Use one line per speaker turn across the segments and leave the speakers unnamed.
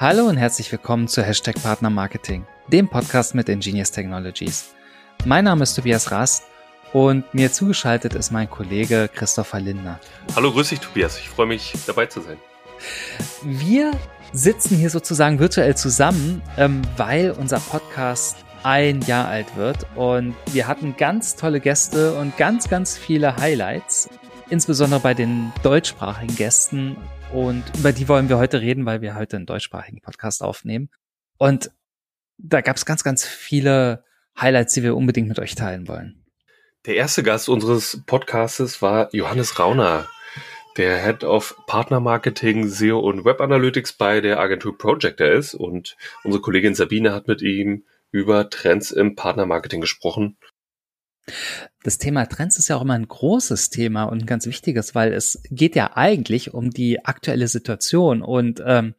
Hallo und herzlich willkommen zu Hashtag Partner Marketing, dem Podcast mit Ingenious Technologies. Mein Name ist Tobias Rast und mir zugeschaltet ist mein Kollege Christopher Lindner.
Hallo, grüß dich Tobias, ich freue mich dabei zu sein.
Wir sitzen hier sozusagen virtuell zusammen, ähm, weil unser Podcast ein Jahr alt wird und wir hatten ganz tolle Gäste und ganz, ganz viele Highlights, insbesondere bei den deutschsprachigen Gästen und über die wollen wir heute reden, weil wir heute einen deutschsprachigen Podcast aufnehmen. Und da gab es ganz, ganz viele Highlights, die wir unbedingt mit euch teilen wollen.
Der erste Gast unseres Podcastes war Johannes Rauner, der Head of Partner Marketing, SEO und Web Analytics bei der Agentur Projector ist. Und unsere Kollegin Sabine hat mit ihm über Trends im Partner Marketing gesprochen.
Das Thema Trends ist ja auch immer ein großes Thema und ein ganz wichtiges, weil es geht ja eigentlich um die aktuelle Situation und ähm,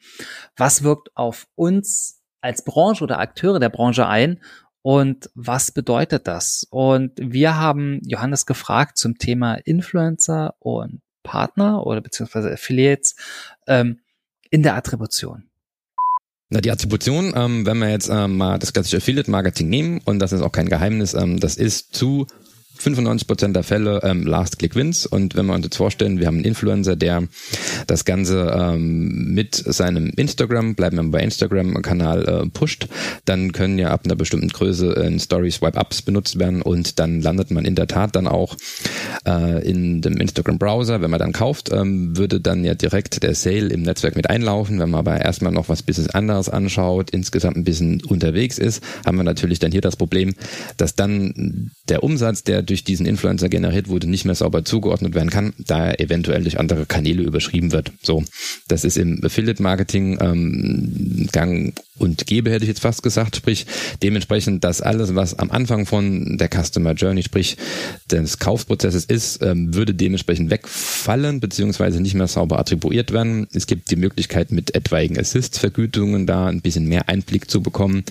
was wirkt auf uns als Branche oder Akteure der Branche ein und was bedeutet das? Und wir haben Johannes gefragt zum Thema Influencer und Partner oder beziehungsweise Affiliates ähm, in der Attribution.
Na, die Attribution, ähm, wenn wir jetzt ähm, mal das klassische Affiliate-Marketing nehmen, und das ist auch kein Geheimnis, ähm, das ist zu 95% der Fälle ähm, Last Click Wins. Und wenn wir uns jetzt vorstellen, wir haben einen Influencer, der das Ganze ähm, mit seinem Instagram, bleiben wir bei Instagram-Kanal äh, pusht, dann können ja ab einer bestimmten Größe äh, Story Swipe-Ups benutzt werden und dann landet man in der Tat dann auch äh, in dem Instagram-Browser. Wenn man dann kauft, ähm, würde dann ja direkt der Sale im Netzwerk mit einlaufen. Wenn man aber erstmal noch was bisschen anderes anschaut, insgesamt ein bisschen unterwegs ist, haben wir natürlich dann hier das Problem, dass dann der Umsatz, der durch diesen Influencer generiert wurde, nicht mehr sauber zugeordnet werden kann, da er eventuell durch andere Kanäle überschrieben wird. So, das ist im Affiliate-Marketing ähm, gang und gäbe, hätte ich jetzt fast gesagt, sprich dementsprechend, dass alles, was am Anfang von der Customer Journey, sprich des Kaufprozesses ist, ähm, würde dementsprechend wegfallen, beziehungsweise nicht mehr sauber attribuiert werden. Es gibt die Möglichkeit, mit etwaigen Assist-Vergütungen da ein bisschen mehr Einblick zu bekommen.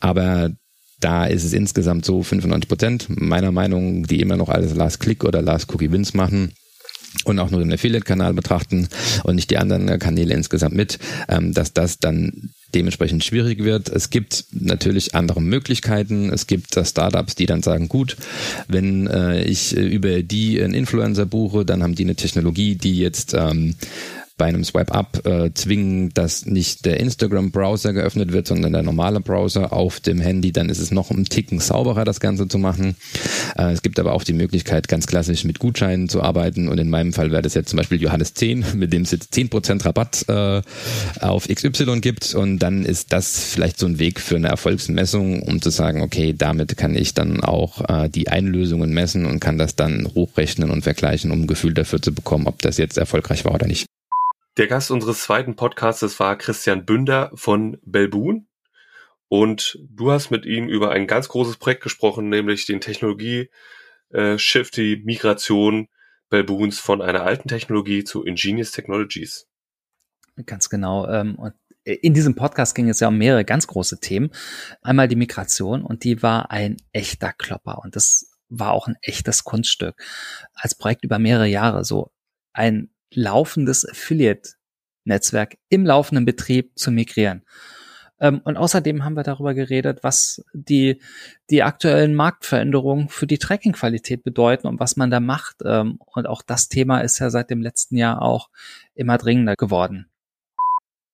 Aber da ist es insgesamt so 95 Prozent, meiner Meinung, die immer noch alles Last Click oder Last Cookie Wins machen und auch nur den Affiliate-Kanal betrachten und nicht die anderen Kanäle insgesamt mit, ähm, dass das dann dementsprechend schwierig wird. Es gibt natürlich andere Möglichkeiten. Es gibt Startups, die dann sagen, gut, wenn äh, ich über die einen Influencer buche, dann haben die eine Technologie, die jetzt ähm, bei einem Swipe-Up äh, zwingen, dass nicht der Instagram-Browser geöffnet wird, sondern der normale Browser auf dem Handy, dann ist es noch ein Ticken sauberer, das Ganze zu machen. Äh, es gibt aber auch die Möglichkeit, ganz klassisch mit Gutscheinen zu arbeiten und in meinem Fall wäre das jetzt zum Beispiel Johannes 10, mit dem es jetzt 10% Rabatt äh, auf XY gibt und dann ist das vielleicht so ein Weg für eine Erfolgsmessung, um zu sagen, okay, damit kann ich dann auch äh, die Einlösungen messen und kann das dann hochrechnen und vergleichen, um ein Gefühl dafür zu bekommen, ob das jetzt erfolgreich war oder nicht.
Der Gast unseres zweiten Podcasts war Christian Bünder von Belboon. Und du hast mit ihm über ein ganz großes Projekt gesprochen, nämlich den Technologie-Shift, die Migration Belboons von einer alten Technologie zu Ingenious Technologies.
Ganz genau. Ähm, und in diesem Podcast ging es ja um mehrere ganz große Themen. Einmal die Migration und die war ein echter Klopper und das war auch ein echtes Kunststück. Als Projekt über mehrere Jahre so ein laufendes Affiliate-Netzwerk im laufenden Betrieb zu migrieren. Ähm, und außerdem haben wir darüber geredet, was die, die aktuellen Marktveränderungen für die Tracking-Qualität bedeuten und was man da macht. Ähm, und auch das Thema ist ja seit dem letzten Jahr auch immer dringender geworden.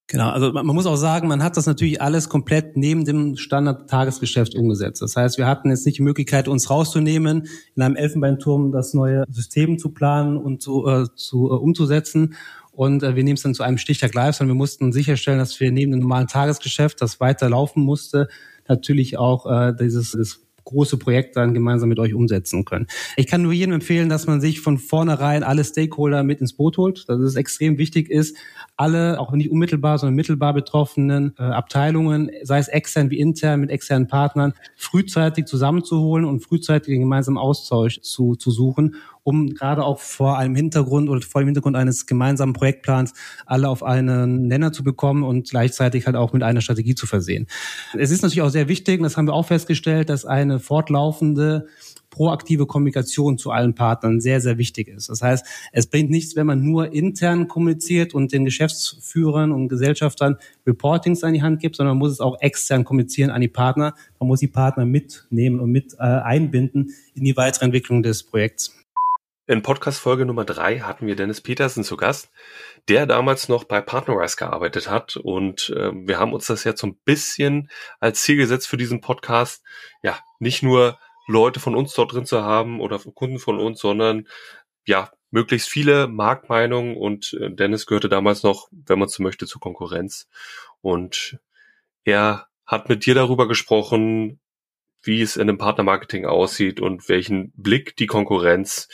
Genau, also man muss auch sagen, man hat das natürlich alles komplett neben dem Standard-Tagesgeschäft umgesetzt. Das heißt, wir hatten jetzt nicht die Möglichkeit, uns rauszunehmen, in einem Elfenbeinturm das neue System zu planen und zu, äh, zu äh, umzusetzen. Und äh, wir nehmen es dann zu einem Stichtag live, sondern wir mussten sicherstellen, dass wir neben dem normalen Tagesgeschäft, das weiter laufen musste, natürlich auch äh, dieses, dieses große Projekt dann gemeinsam mit euch umsetzen können. Ich kann nur jedem empfehlen, dass man sich von vornherein alle Stakeholder mit ins Boot holt, dass es extrem wichtig ist, alle, auch nicht unmittelbar, sondern mittelbar betroffenen äh, Abteilungen, sei es extern wie intern mit externen Partnern, frühzeitig zusammenzuholen und frühzeitig den gemeinsamen Austausch zu, zu suchen, um gerade auch vor einem Hintergrund oder vor dem Hintergrund eines gemeinsamen Projektplans alle auf einen Nenner zu bekommen und gleichzeitig halt auch mit einer Strategie zu versehen. Es ist natürlich auch sehr wichtig, und das haben wir auch festgestellt, dass eine fortlaufende proaktive Kommunikation zu allen Partnern sehr, sehr wichtig ist. Das heißt, es bringt nichts, wenn man nur intern kommuniziert und den Geschäftsführern und Gesellschaftern Reportings an die Hand gibt, sondern man muss es auch extern kommunizieren an die Partner. Man muss die Partner mitnehmen und mit äh, einbinden in die weitere Entwicklung des Projekts.
In Podcast-Folge Nummer drei hatten wir Dennis Petersen zu Gast, der damals noch bei Partnerize gearbeitet hat. Und äh, wir haben uns das jetzt so ein bisschen als Ziel gesetzt für diesen Podcast. Ja, nicht nur Leute von uns dort drin zu haben oder Kunden von uns, sondern ja, möglichst viele Marktmeinungen. Und äh, Dennis gehörte damals noch, wenn man so möchte, zur Konkurrenz. Und er hat mit dir darüber gesprochen, wie es in dem Partnermarketing aussieht und welchen Blick die Konkurrenz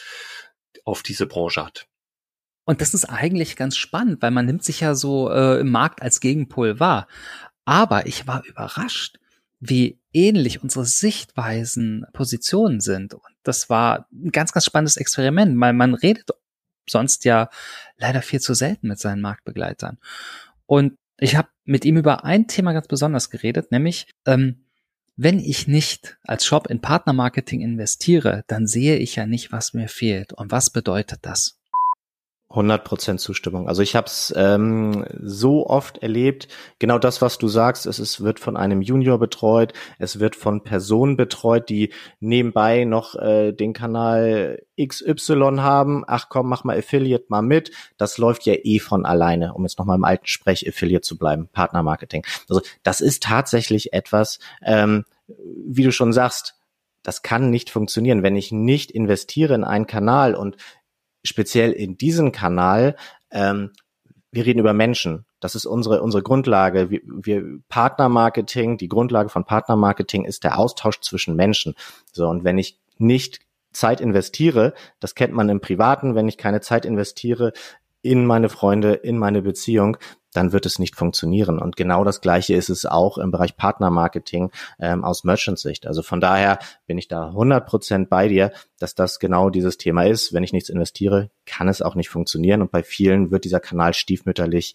auf diese Branche hat.
Und das ist eigentlich ganz spannend, weil man nimmt sich ja so äh, im Markt als Gegenpol wahr. Aber ich war überrascht, wie ähnlich unsere Sichtweisen, Positionen sind. Und das war ein ganz, ganz spannendes Experiment, weil man redet sonst ja leider viel zu selten mit seinen Marktbegleitern. Und ich habe mit ihm über ein Thema ganz besonders geredet, nämlich ähm, wenn ich nicht als Shop in Partnermarketing investiere, dann sehe ich ja nicht, was mir fehlt. Und was bedeutet das?
100% Zustimmung. Also ich habe es ähm, so oft erlebt, genau das, was du sagst, es ist, wird von einem Junior betreut, es wird von Personen betreut, die nebenbei noch äh, den Kanal XY haben. Ach komm, mach mal Affiliate mal mit. Das läuft ja eh von alleine, um jetzt nochmal im alten Sprech Affiliate zu bleiben, Partnermarketing. Also das ist tatsächlich etwas, ähm, wie du schon sagst, das kann nicht funktionieren, wenn ich nicht investiere in einen Kanal und speziell in diesen Kanal, ähm, wir reden über Menschen. Das ist unsere, unsere Grundlage. Wir, wir Partnermarketing, die Grundlage von Partnermarketing ist der Austausch zwischen Menschen. So, und wenn ich nicht Zeit investiere, das kennt man im Privaten, wenn ich keine Zeit investiere in meine Freunde, in meine Beziehung, dann wird es nicht funktionieren. Und genau das Gleiche ist es auch im Bereich Partnermarketing ähm, aus Merchant-Sicht. Also von daher bin ich da 100 Prozent bei dir, dass das genau dieses Thema ist. Wenn ich nichts investiere, kann es auch nicht funktionieren. Und bei vielen wird dieser Kanal stiefmütterlich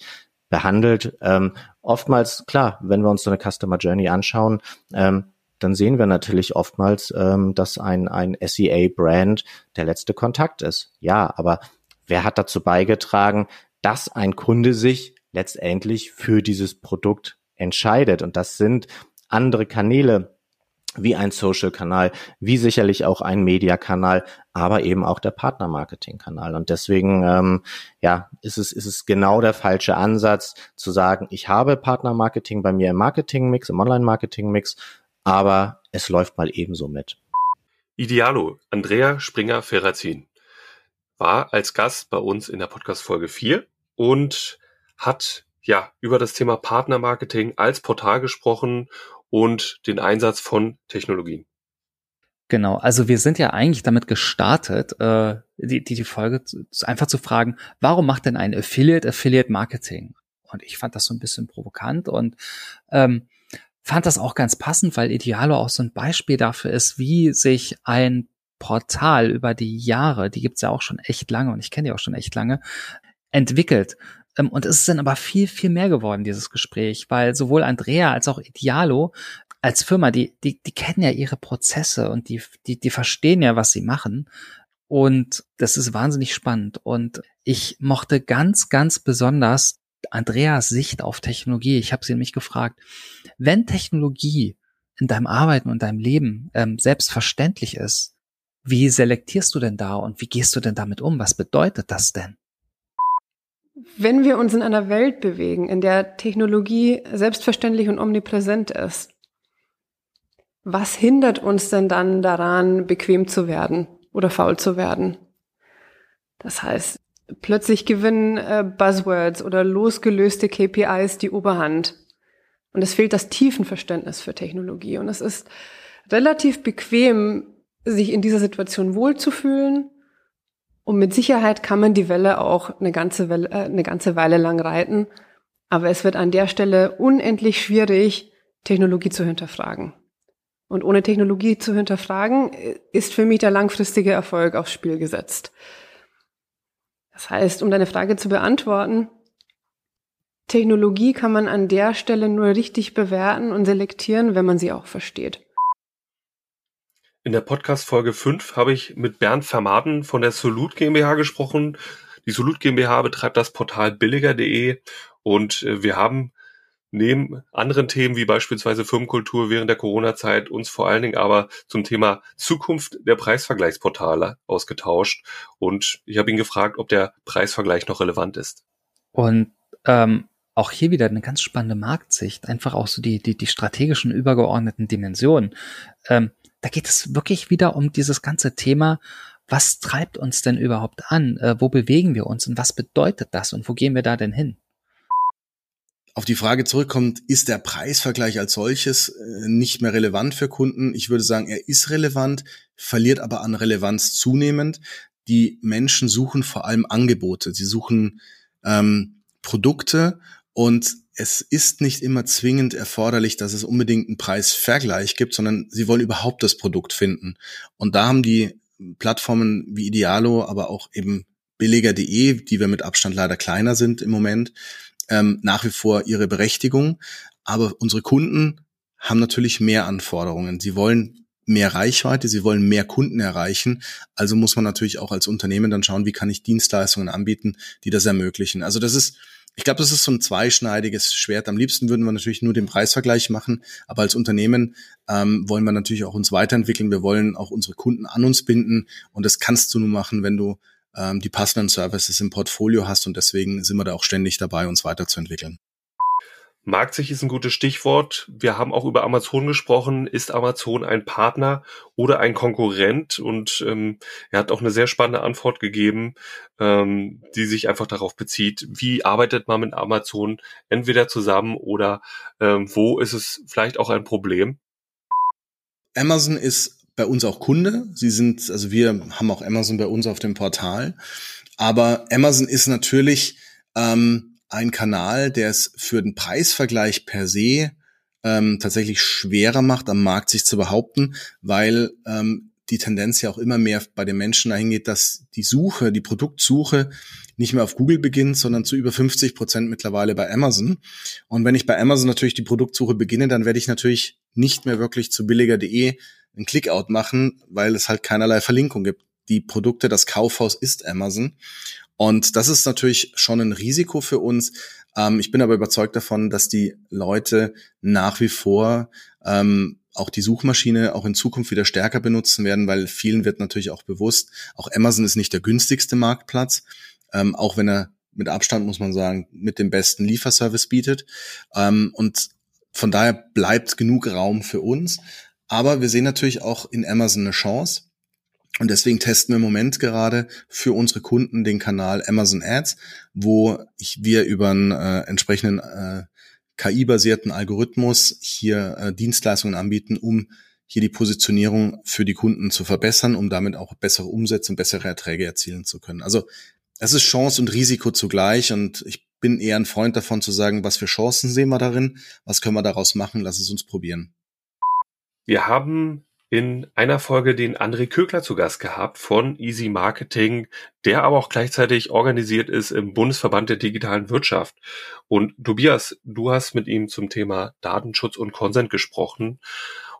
behandelt. Ähm, oftmals, klar, wenn wir uns so eine Customer Journey anschauen, ähm, dann sehen wir natürlich oftmals, ähm, dass ein, ein SEA-Brand der letzte Kontakt ist. Ja, aber wer hat dazu beigetragen, dass ein Kunde sich letztendlich für dieses Produkt entscheidet. Und das sind andere Kanäle, wie ein Social-Kanal, wie sicherlich auch ein Media-Kanal, aber eben auch der Partner-Marketing-Kanal. Und deswegen, ähm, ja, ist es, ist es genau der falsche Ansatz zu sagen, ich habe Partner-Marketing bei mir im Marketing-Mix, im Online-Marketing-Mix, aber es läuft mal ebenso mit.
Idealo, Andrea Springer-Ferrazin, war als Gast bei uns in der Podcast-Folge 4 und hat ja über das Thema Partnermarketing als Portal gesprochen und den Einsatz von Technologien.
Genau, also wir sind ja eigentlich damit gestartet, äh, die, die, die Folge zu, einfach zu fragen, warum macht denn ein Affiliate Affiliate Marketing? Und ich fand das so ein bisschen provokant und ähm, fand das auch ganz passend, weil Idealo auch so ein Beispiel dafür ist, wie sich ein Portal über die Jahre, die gibt's ja auch schon echt lange und ich kenne die auch schon echt lange, entwickelt. Ähm, und es ist dann aber viel, viel mehr geworden, dieses Gespräch, weil sowohl Andrea als auch Idealo als Firma, die, die, die kennen ja ihre Prozesse und die, die, die verstehen ja, was sie machen. Und das ist wahnsinnig spannend. Und ich mochte ganz, ganz besonders Andreas Sicht auf Technologie. Ich habe sie nämlich gefragt, wenn Technologie in deinem Arbeiten und deinem Leben ähm, selbstverständlich ist, wie selektierst du denn da und wie gehst du denn damit um? Was bedeutet das denn?
Wenn wir uns in einer Welt bewegen, in der Technologie selbstverständlich und omnipräsent ist, was hindert uns denn dann daran, bequem zu werden oder faul zu werden? Das heißt, plötzlich gewinnen äh, Buzzwords oder losgelöste KPIs die Oberhand. Und es fehlt das Tiefenverständnis für Technologie. Und es ist relativ bequem, sich in dieser Situation wohlzufühlen und mit Sicherheit kann man die Welle auch eine ganze, Welle, äh, eine ganze Weile lang reiten. Aber es wird an der Stelle unendlich schwierig, Technologie zu hinterfragen. Und ohne Technologie zu hinterfragen, äh, ist für mich der langfristige Erfolg aufs Spiel gesetzt. Das heißt, um deine Frage zu beantworten, Technologie kann man an der Stelle nur richtig bewerten und selektieren, wenn man sie auch versteht.
In der Podcast Folge 5 habe ich mit Bernd Vermaden von der Solut GmbH gesprochen. Die Solut GmbH betreibt das Portal billiger.de und äh, wir haben neben anderen Themen wie beispielsweise Firmenkultur während der Corona-Zeit uns vor allen Dingen aber zum Thema Zukunft der Preisvergleichsportale ausgetauscht. Und ich habe ihn gefragt, ob der Preisvergleich noch relevant ist.
Und ähm, auch hier wieder eine ganz spannende Marktsicht, einfach auch so die, die, die strategischen übergeordneten Dimensionen. Ähm, da geht es wirklich wieder um dieses ganze Thema, was treibt uns denn überhaupt an? Äh, wo bewegen wir uns und was bedeutet das und wo gehen wir da denn hin?
auf die Frage zurückkommt, ist der Preisvergleich als solches äh, nicht mehr relevant für Kunden? Ich würde sagen, er ist relevant, verliert aber an Relevanz zunehmend. Die Menschen suchen vor allem Angebote, sie suchen ähm, Produkte und es ist nicht immer zwingend erforderlich, dass es unbedingt einen Preisvergleich gibt, sondern sie wollen überhaupt das Produkt finden. Und da haben die Plattformen wie Idealo, aber auch eben billiger.de, die wir mit Abstand leider kleiner sind im Moment, ähm, nach wie vor ihre Berechtigung. Aber unsere Kunden haben natürlich mehr Anforderungen. Sie wollen mehr Reichweite, sie wollen mehr Kunden erreichen. Also muss man natürlich auch als Unternehmen dann schauen, wie kann ich Dienstleistungen anbieten, die das ermöglichen. Also das ist, ich glaube, das ist so ein zweischneidiges Schwert. Am liebsten würden wir natürlich nur den Preisvergleich machen, aber als Unternehmen ähm, wollen wir natürlich auch uns weiterentwickeln. Wir wollen auch unsere Kunden an uns binden und das kannst du nur machen, wenn du ähm, die passenden Services im Portfolio hast und deswegen sind wir da auch ständig dabei, uns weiterzuentwickeln.
Marktsicht ist ein gutes Stichwort. Wir haben auch über Amazon gesprochen. Ist Amazon ein Partner oder ein Konkurrent? Und ähm, er hat auch eine sehr spannende Antwort gegeben, ähm, die sich einfach darauf bezieht, wie arbeitet man mit Amazon entweder zusammen oder ähm, wo ist es vielleicht auch ein Problem?
Amazon ist bei uns auch Kunde. Sie sind, also wir haben auch Amazon bei uns auf dem Portal. Aber Amazon ist natürlich ähm, ein Kanal, der es für den Preisvergleich per se ähm, tatsächlich schwerer macht, am Markt sich zu behaupten, weil ähm, die Tendenz ja auch immer mehr bei den Menschen dahin geht, dass die Suche, die Produktsuche nicht mehr auf Google beginnt, sondern zu über 50 Prozent mittlerweile bei Amazon. Und wenn ich bei Amazon natürlich die Produktsuche beginne, dann werde ich natürlich nicht mehr wirklich zu billiger.de einen Clickout machen, weil es halt keinerlei Verlinkung gibt. Die Produkte, das Kaufhaus ist Amazon. Und das ist natürlich schon ein Risiko für uns. Ähm, ich bin aber überzeugt davon, dass die Leute nach wie vor ähm, auch die Suchmaschine auch in Zukunft wieder stärker benutzen werden, weil vielen wird natürlich auch bewusst, auch Amazon ist nicht der günstigste Marktplatz, ähm, auch wenn er mit Abstand, muss man sagen, mit dem besten Lieferservice bietet. Ähm, und von daher bleibt genug Raum für uns. Aber wir sehen natürlich auch in Amazon eine Chance. Und deswegen testen wir im Moment gerade für unsere Kunden den Kanal Amazon Ads, wo wir über einen äh, entsprechenden äh, KI-basierten Algorithmus hier äh, Dienstleistungen anbieten, um hier die Positionierung für die Kunden zu verbessern, um damit auch bessere Umsätze und bessere Erträge erzielen zu können. Also es ist Chance und Risiko zugleich und ich bin eher ein Freund davon zu sagen, was für Chancen sehen wir darin, was können wir daraus machen, lass es uns probieren.
Wir haben in einer Folge den André Kögler zu Gast gehabt von Easy Marketing, der aber auch gleichzeitig organisiert ist im Bundesverband der digitalen Wirtschaft. Und Tobias, du hast mit ihm zum Thema Datenschutz und Consent gesprochen.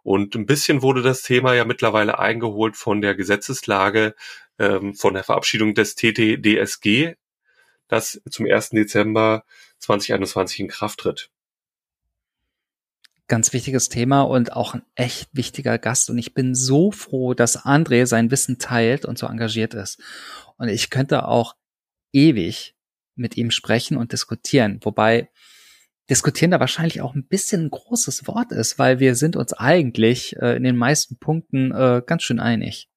Und ein bisschen wurde das Thema ja mittlerweile eingeholt von der Gesetzeslage, ähm, von der Verabschiedung des TTDSG, das zum 1. Dezember 2021 in Kraft tritt
ganz wichtiges Thema und auch ein echt wichtiger Gast. Und ich bin so froh, dass André sein Wissen teilt und so engagiert ist. Und ich könnte auch ewig mit ihm sprechen und diskutieren. Wobei diskutieren da wahrscheinlich auch ein bisschen ein großes Wort ist, weil wir sind uns eigentlich äh, in den meisten Punkten äh, ganz schön einig.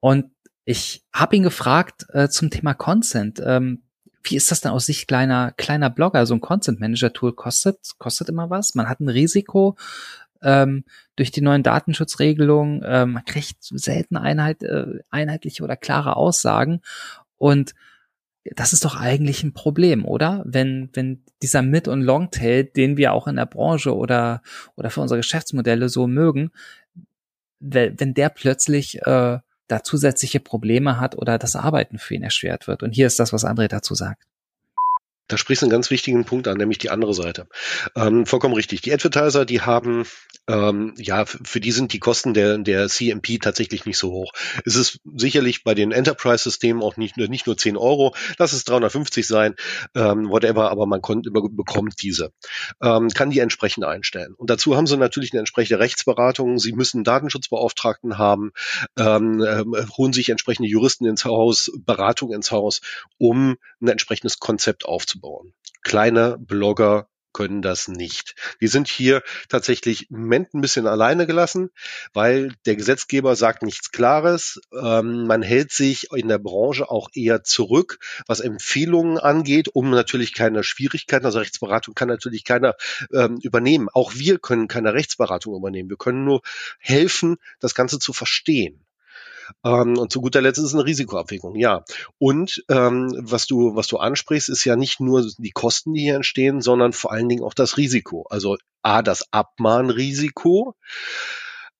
Und ich habe ihn gefragt äh, zum Thema Consent. Ähm, wie ist das denn aus Sicht kleiner, kleiner Blogger? So ein Content Manager Tool kostet, kostet immer was. Man hat ein Risiko, ähm, durch die neuen Datenschutzregelungen, ähm, man kriegt selten Einheit, äh, einheitliche oder klare Aussagen. Und das ist doch eigentlich ein Problem, oder? Wenn, wenn dieser Mid- und Longtail, den wir auch in der Branche oder, oder für unsere Geschäftsmodelle so mögen, wenn der plötzlich äh, da zusätzliche Probleme hat oder das Arbeiten für ihn erschwert wird. Und hier ist das, was André dazu sagt.
Da sprichst du einen ganz wichtigen Punkt an, nämlich die andere Seite. Ähm, vollkommen richtig. Die Advertiser, die haben, ähm, ja, für die sind die Kosten der, der CMP tatsächlich nicht so hoch. Es ist sicherlich bei den Enterprise-Systemen auch nicht, nicht nur 10 Euro, lass es 350 sein, ähm, whatever, aber man kommt, bekommt diese. Ähm, kann die entsprechend einstellen. Und dazu haben sie natürlich eine entsprechende Rechtsberatung. Sie müssen Datenschutzbeauftragten haben, ähm, äh, holen sich entsprechende Juristen ins Haus, Beratung ins Haus, um ein entsprechendes Konzept aufzubauen aufzubauen. Kleine Blogger können das nicht. Die sind hier tatsächlich im Moment ein bisschen alleine gelassen, weil der Gesetzgeber sagt nichts Klares. Ähm, man hält sich in der Branche auch eher zurück, was Empfehlungen angeht, um natürlich keine Schwierigkeiten, also Rechtsberatung kann natürlich keiner ähm, übernehmen. Auch wir können keine Rechtsberatung übernehmen. Wir können nur helfen, das Ganze zu verstehen. Ähm, und zu guter Letzt ist es eine Risikoabwägung, ja. Und ähm, was du, was du ansprichst, ist ja nicht nur die Kosten, die hier entstehen, sondern vor allen Dingen auch das Risiko. Also A, das Abmahnrisiko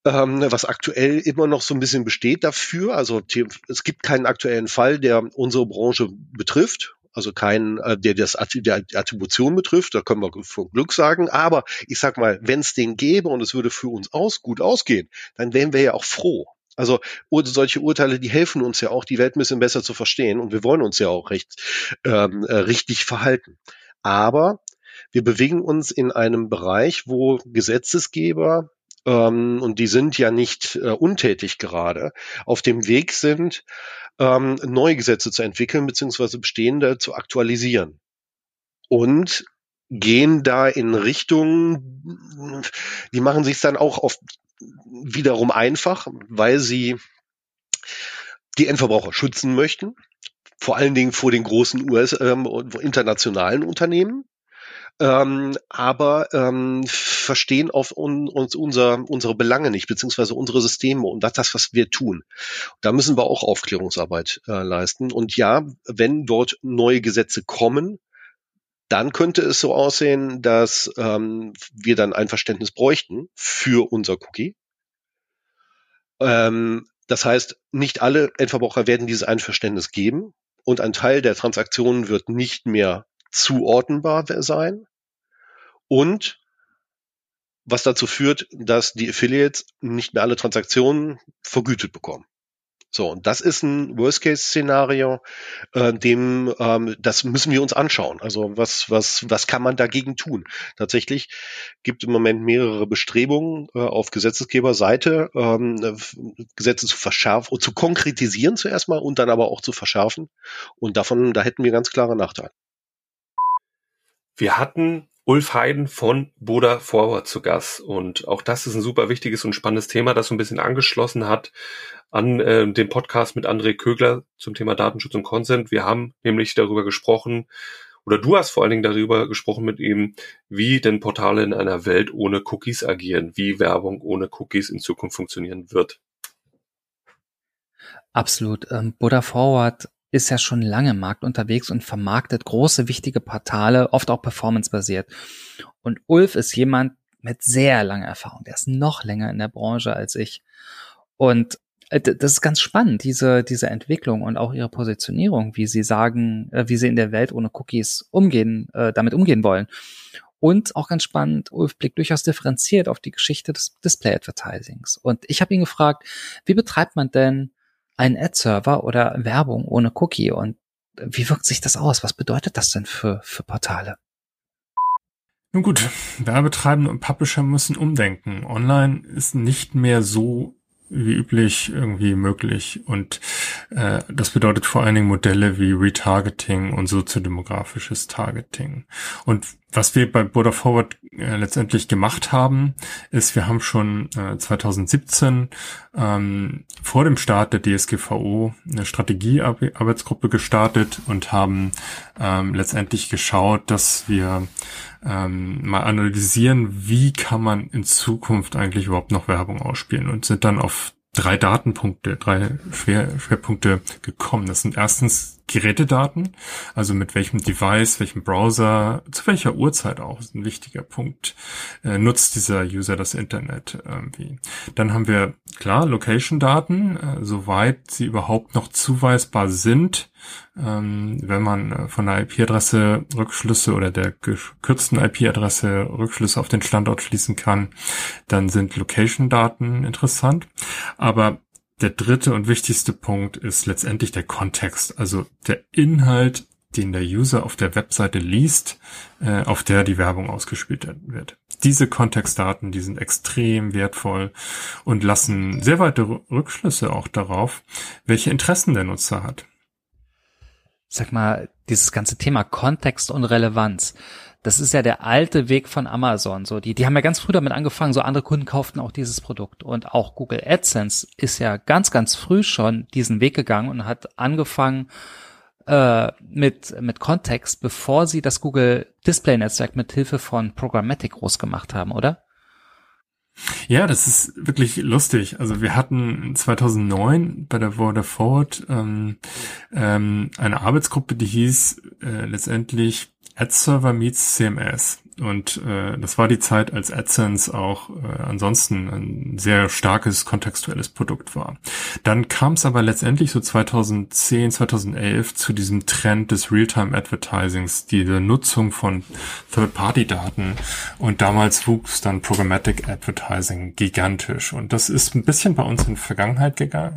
ähm, was aktuell immer noch so ein bisschen besteht dafür. Also es gibt keinen aktuellen Fall, der unsere Branche betrifft. Also keinen, äh, der das der Attribution betrifft, da können wir von Glück sagen. Aber ich sag mal, wenn es den gäbe und es würde für uns aus gut ausgehen, dann wären wir ja auch froh. Also solche Urteile, die helfen uns ja auch, die Welt ein bisschen besser zu verstehen und wir wollen uns ja auch recht ähm, äh, richtig verhalten. Aber wir bewegen uns in einem Bereich, wo Gesetzesgeber ähm, und die sind ja nicht äh, untätig gerade, auf dem Weg sind, ähm, neue Gesetze zu entwickeln beziehungsweise bestehende zu aktualisieren. Und gehen da in Richtungen, die machen sich dann auch oft wiederum einfach, weil sie die Endverbraucher schützen möchten, vor allen Dingen vor den großen US ähm, internationalen Unternehmen. Ähm, aber ähm, verstehen auf un, uns unser, unsere Belange nicht, beziehungsweise unsere Systeme und das, was wir tun. Da müssen wir auch Aufklärungsarbeit äh, leisten. Und ja, wenn dort neue Gesetze kommen, dann könnte es so aussehen, dass ähm, wir dann ein Verständnis bräuchten für unser Cookie. Ähm, das heißt, nicht alle Endverbraucher werden dieses Einverständnis geben und ein Teil der Transaktionen wird nicht mehr zuordnenbar sein. Und was dazu führt, dass die Affiliates nicht mehr alle Transaktionen vergütet bekommen. So, und das ist ein Worst-Case-Szenario, äh, dem ähm, das müssen wir uns anschauen. Also was was was kann man dagegen tun? Tatsächlich gibt im Moment mehrere Bestrebungen äh, auf Gesetzesgeberseite, ähm, Gesetze zu verschärfen zu konkretisieren zuerst mal und dann aber auch zu verschärfen. Und davon da hätten wir ganz klare Nachteile.
Wir hatten Ulf Heiden von Boda Forward zu Gast. Und auch das ist ein super wichtiges und spannendes Thema, das so ein bisschen angeschlossen hat an äh, den Podcast mit André Kögler zum Thema Datenschutz und Consent. Wir haben nämlich darüber gesprochen, oder du hast vor allen Dingen darüber gesprochen mit ihm, wie denn Portale in einer Welt ohne Cookies agieren, wie Werbung ohne Cookies in Zukunft funktionieren wird.
Absolut. Ähm, Buddha Forward ist ja schon lange im Markt unterwegs und vermarktet große, wichtige Portale, oft auch performancebasiert. Und Ulf ist jemand mit sehr langer Erfahrung. Der ist noch länger in der Branche als ich. Und äh, das ist ganz spannend, diese, diese Entwicklung und auch ihre Positionierung, wie sie sagen, äh, wie sie in der Welt ohne Cookies umgehen, äh, damit umgehen wollen. Und auch ganz spannend, Ulf blickt durchaus differenziert auf die Geschichte des Display-Advertisings. Und ich habe ihn gefragt, wie betreibt man denn einen Ad-Server oder Werbung ohne Cookie und wie wirkt sich das aus? Was bedeutet das denn für, für Portale?
Nun gut, Werbetreibende und Publisher müssen umdenken. Online ist nicht mehr so wie üblich irgendwie möglich. Und äh, das bedeutet vor allen Dingen Modelle wie Retargeting und soziodemografisches Targeting. Und was wir bei Border Forward äh, letztendlich gemacht haben, ist, wir haben schon äh, 2017 ähm, vor dem Start der DSGVO eine Strategiearbeitsgruppe gestartet und haben ähm, letztendlich geschaut, dass wir ähm, mal analysieren, wie kann man in Zukunft eigentlich überhaupt noch Werbung ausspielen und sind dann auf drei Datenpunkte, drei Schwer Schwerpunkte gekommen. Das sind erstens Gerätedaten, also mit welchem Device, welchem Browser, zu welcher Uhrzeit auch, ist ein wichtiger Punkt, äh, nutzt dieser User das Internet irgendwie. Dann haben wir, klar, Location-Daten, äh, soweit sie überhaupt noch zuweisbar sind, ähm, wenn man äh, von der IP-Adresse Rückschlüsse oder der gekürzten IP-Adresse Rückschlüsse auf den Standort schließen kann, dann sind Location-Daten interessant. Aber der dritte und wichtigste Punkt ist letztendlich der Kontext, also der Inhalt, den der User auf der Webseite liest, äh, auf der die Werbung ausgespielt wird. Diese Kontextdaten, die sind extrem wertvoll und lassen sehr weite Rückschlüsse auch darauf, welche Interessen der Nutzer hat.
Sag mal, dieses ganze Thema Kontext und Relevanz das ist ja der alte Weg von Amazon. So, die, die haben ja ganz früh damit angefangen, so andere Kunden kauften auch dieses Produkt. Und auch Google AdSense ist ja ganz, ganz früh schon diesen Weg gegangen und hat angefangen äh, mit, mit Kontext, bevor sie das Google Display Netzwerk mit Hilfe von Programmatic groß gemacht haben, oder?
Ja, das ist wirklich lustig. Also wir hatten 2009 bei der Border Forward ähm, ähm, eine Arbeitsgruppe, die hieß äh, letztendlich Ad Server meets CMS. Und äh, das war die Zeit, als AdSense auch äh, ansonsten ein sehr starkes kontextuelles Produkt war. Dann kam es aber letztendlich so 2010, 2011 zu diesem Trend des Realtime Advertisings, diese Nutzung von Third-Party-Daten. Und damals wuchs dann Programmatic Advertising gigantisch. Und das ist ein bisschen bei uns in Vergangenheit gegangen,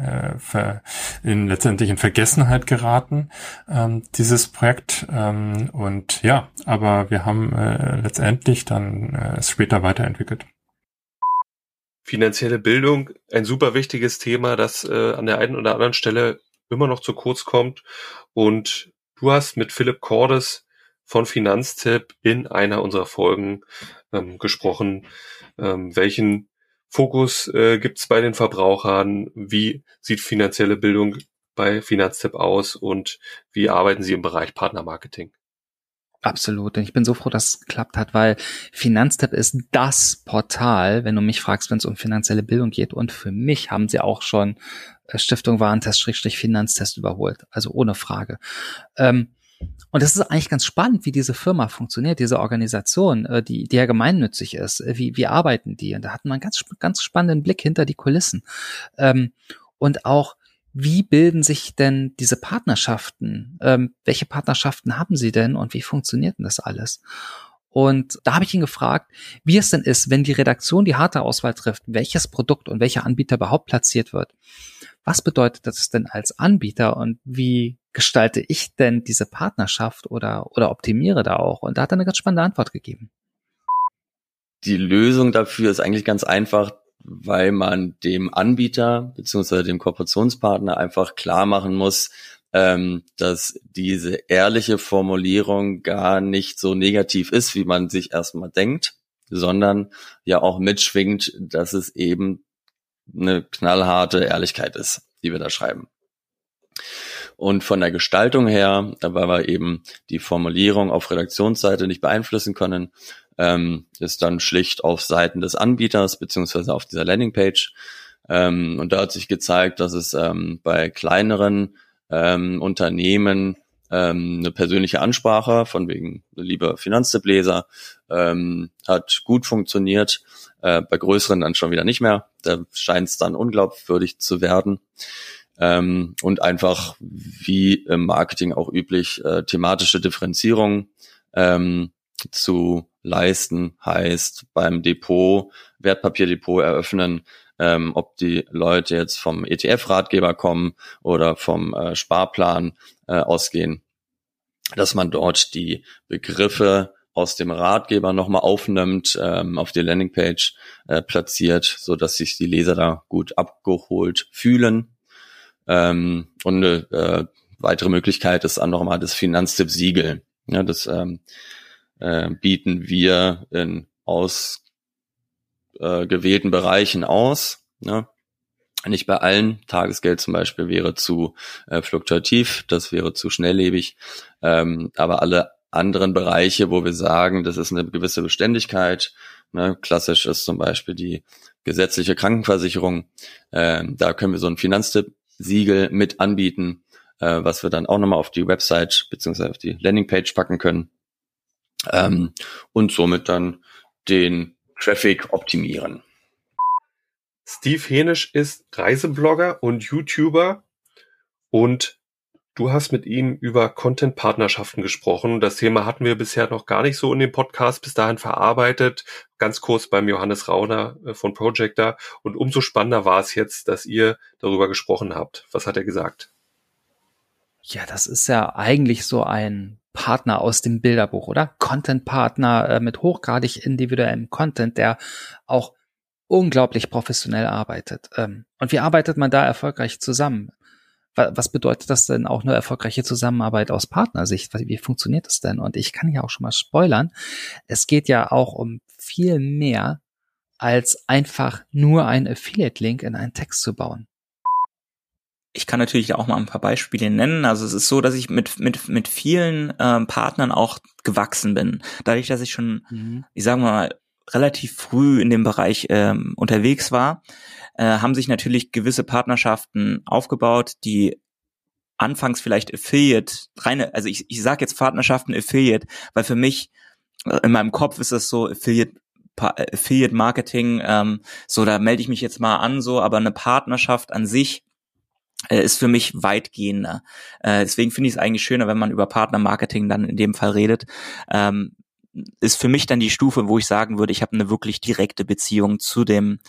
äh, in letztendlich in Vergessenheit geraten, ähm, dieses Projekt. Ähm, und ja, aber wir haben äh, letztendlich dann äh, später weiterentwickelt.
Finanzielle Bildung, ein super wichtiges Thema, das äh, an der einen oder anderen Stelle immer noch zu kurz kommt. Und du hast mit Philipp Cordes von Finanztipp in einer unserer Folgen ähm, gesprochen. Ähm, welchen Fokus äh, gibt es bei den Verbrauchern? Wie sieht finanzielle Bildung bei Finanztipp aus und wie arbeiten Sie im Bereich Partnermarketing?
Absolut. Und ich bin so froh, dass es geklappt hat, weil Finanztipp ist das Portal, wenn du mich fragst, wenn es um finanzielle Bildung geht. Und für mich haben sie auch schon äh, Stiftung Warentest, Schrägstrich Finanztest überholt. Also ohne Frage. Ähm, und das ist eigentlich ganz spannend, wie diese Firma funktioniert, diese Organisation, äh, die, die ja gemeinnützig ist. Äh, wie, wie arbeiten die? Und da hatten wir einen ganz, ganz spannenden Blick hinter die Kulissen. Ähm, und auch, wie bilden sich denn diese Partnerschaften? Ähm, welche Partnerschaften haben Sie denn und wie funktioniert denn das alles? Und da habe ich ihn gefragt, wie es denn ist, wenn die Redaktion die harte Auswahl trifft, welches Produkt und welcher Anbieter überhaupt platziert wird. Was bedeutet das denn als Anbieter und wie gestalte ich denn diese Partnerschaft oder, oder optimiere da auch? Und da hat er eine ganz spannende Antwort gegeben.
Die Lösung dafür ist eigentlich ganz einfach weil man dem Anbieter beziehungsweise dem Kooperationspartner einfach klar machen muss, ähm, dass diese ehrliche Formulierung gar nicht so negativ ist, wie man sich erstmal denkt, sondern ja auch mitschwingt, dass es eben eine knallharte Ehrlichkeit ist, die wir da schreiben. Und von der Gestaltung her, weil wir eben die Formulierung auf Redaktionsseite nicht beeinflussen können, ähm, ist dann schlicht auf Seiten des Anbieters beziehungsweise auf dieser Landingpage. Ähm, und da hat sich gezeigt, dass es ähm, bei kleineren ähm, Unternehmen ähm, eine persönliche Ansprache von wegen lieber Finanztippleser ähm, hat gut funktioniert. Äh, bei größeren dann schon wieder nicht mehr. Da scheint es dann unglaubwürdig zu werden. Ähm, und einfach wie im Marketing auch üblich äh, thematische Differenzierung ähm, zu leisten heißt beim Depot, Wertpapierdepot eröffnen, ähm, ob die Leute jetzt vom ETF-Ratgeber kommen oder vom äh, Sparplan äh, ausgehen, dass man dort die Begriffe aus dem Ratgeber nochmal aufnimmt, ähm, auf die Landingpage äh, platziert, so dass sich die Leser da gut abgeholt fühlen. Ähm, und eine äh, weitere Möglichkeit ist dann nochmal das Finanztipp-Siegel. Ja, das ähm, äh, bieten wir in ausgewählten äh, Bereichen aus. Ne? Nicht bei allen. Tagesgeld zum Beispiel wäre zu äh, fluktuativ, das wäre zu schnelllebig. Ähm, aber alle anderen Bereiche, wo wir sagen, das ist eine gewisse Beständigkeit. Ne? Klassisch ist zum Beispiel die gesetzliche Krankenversicherung. Ähm, da können wir so ein Finanztipp-Siegel mit anbieten. äh, was wir dann auch nochmal auf die Website beziehungsweise auf die Landingpage packen können ähm, und somit dann den Traffic optimieren.
Steve Henisch ist Reiseblogger und YouTuber und du hast mit ihm über Content-Partnerschaften gesprochen. Das Thema hatten wir bisher noch gar nicht so in dem Podcast bis dahin verarbeitet. Ganz kurz beim Johannes Rauner äh, von Projector. Und umso spannender war es jetzt, dass ihr darüber gesprochen habt. Was hat er gesagt?
Ja, das ist ja eigentlich so ein Partner aus dem Bilderbuch, oder? Content-Partner äh, mit hochgradig individuellem Content, der auch unglaublich professionell arbeitet. Ähm, und wie arbeitet man da erfolgreich zusammen? Was bedeutet das denn auch eine erfolgreiche Zusammenarbeit aus Partnersicht? Wie funktioniert das denn? Und ich kann ja auch schon mal spoilern. Es geht ja auch um viel mehr als einfach nur ein Affiliate-Link in einen Text zu bauen.
Ich kann natürlich auch mal ein paar Beispiele nennen. Also es ist so, dass ich mit mit mit vielen ähm, Partnern auch gewachsen bin. Dadurch, dass ich schon, mhm. ich sage mal, relativ früh in dem Bereich ähm, unterwegs war, äh, haben sich natürlich gewisse Partnerschaften aufgebaut, die anfangs vielleicht Affiliate, reine, also ich, ich sage jetzt Partnerschaften Affiliate, weil für mich äh, in meinem Kopf ist das so Affiliate Affiliate Marketing, ähm, so da melde ich mich jetzt mal an, so, aber eine Partnerschaft an sich ist für mich weitgehender. Äh, deswegen finde ich es eigentlich schöner, wenn man über Partnermarketing dann in dem Fall redet. Ähm, ist für mich dann die Stufe, wo ich sagen würde, ich habe eine wirklich direkte Beziehung zu dem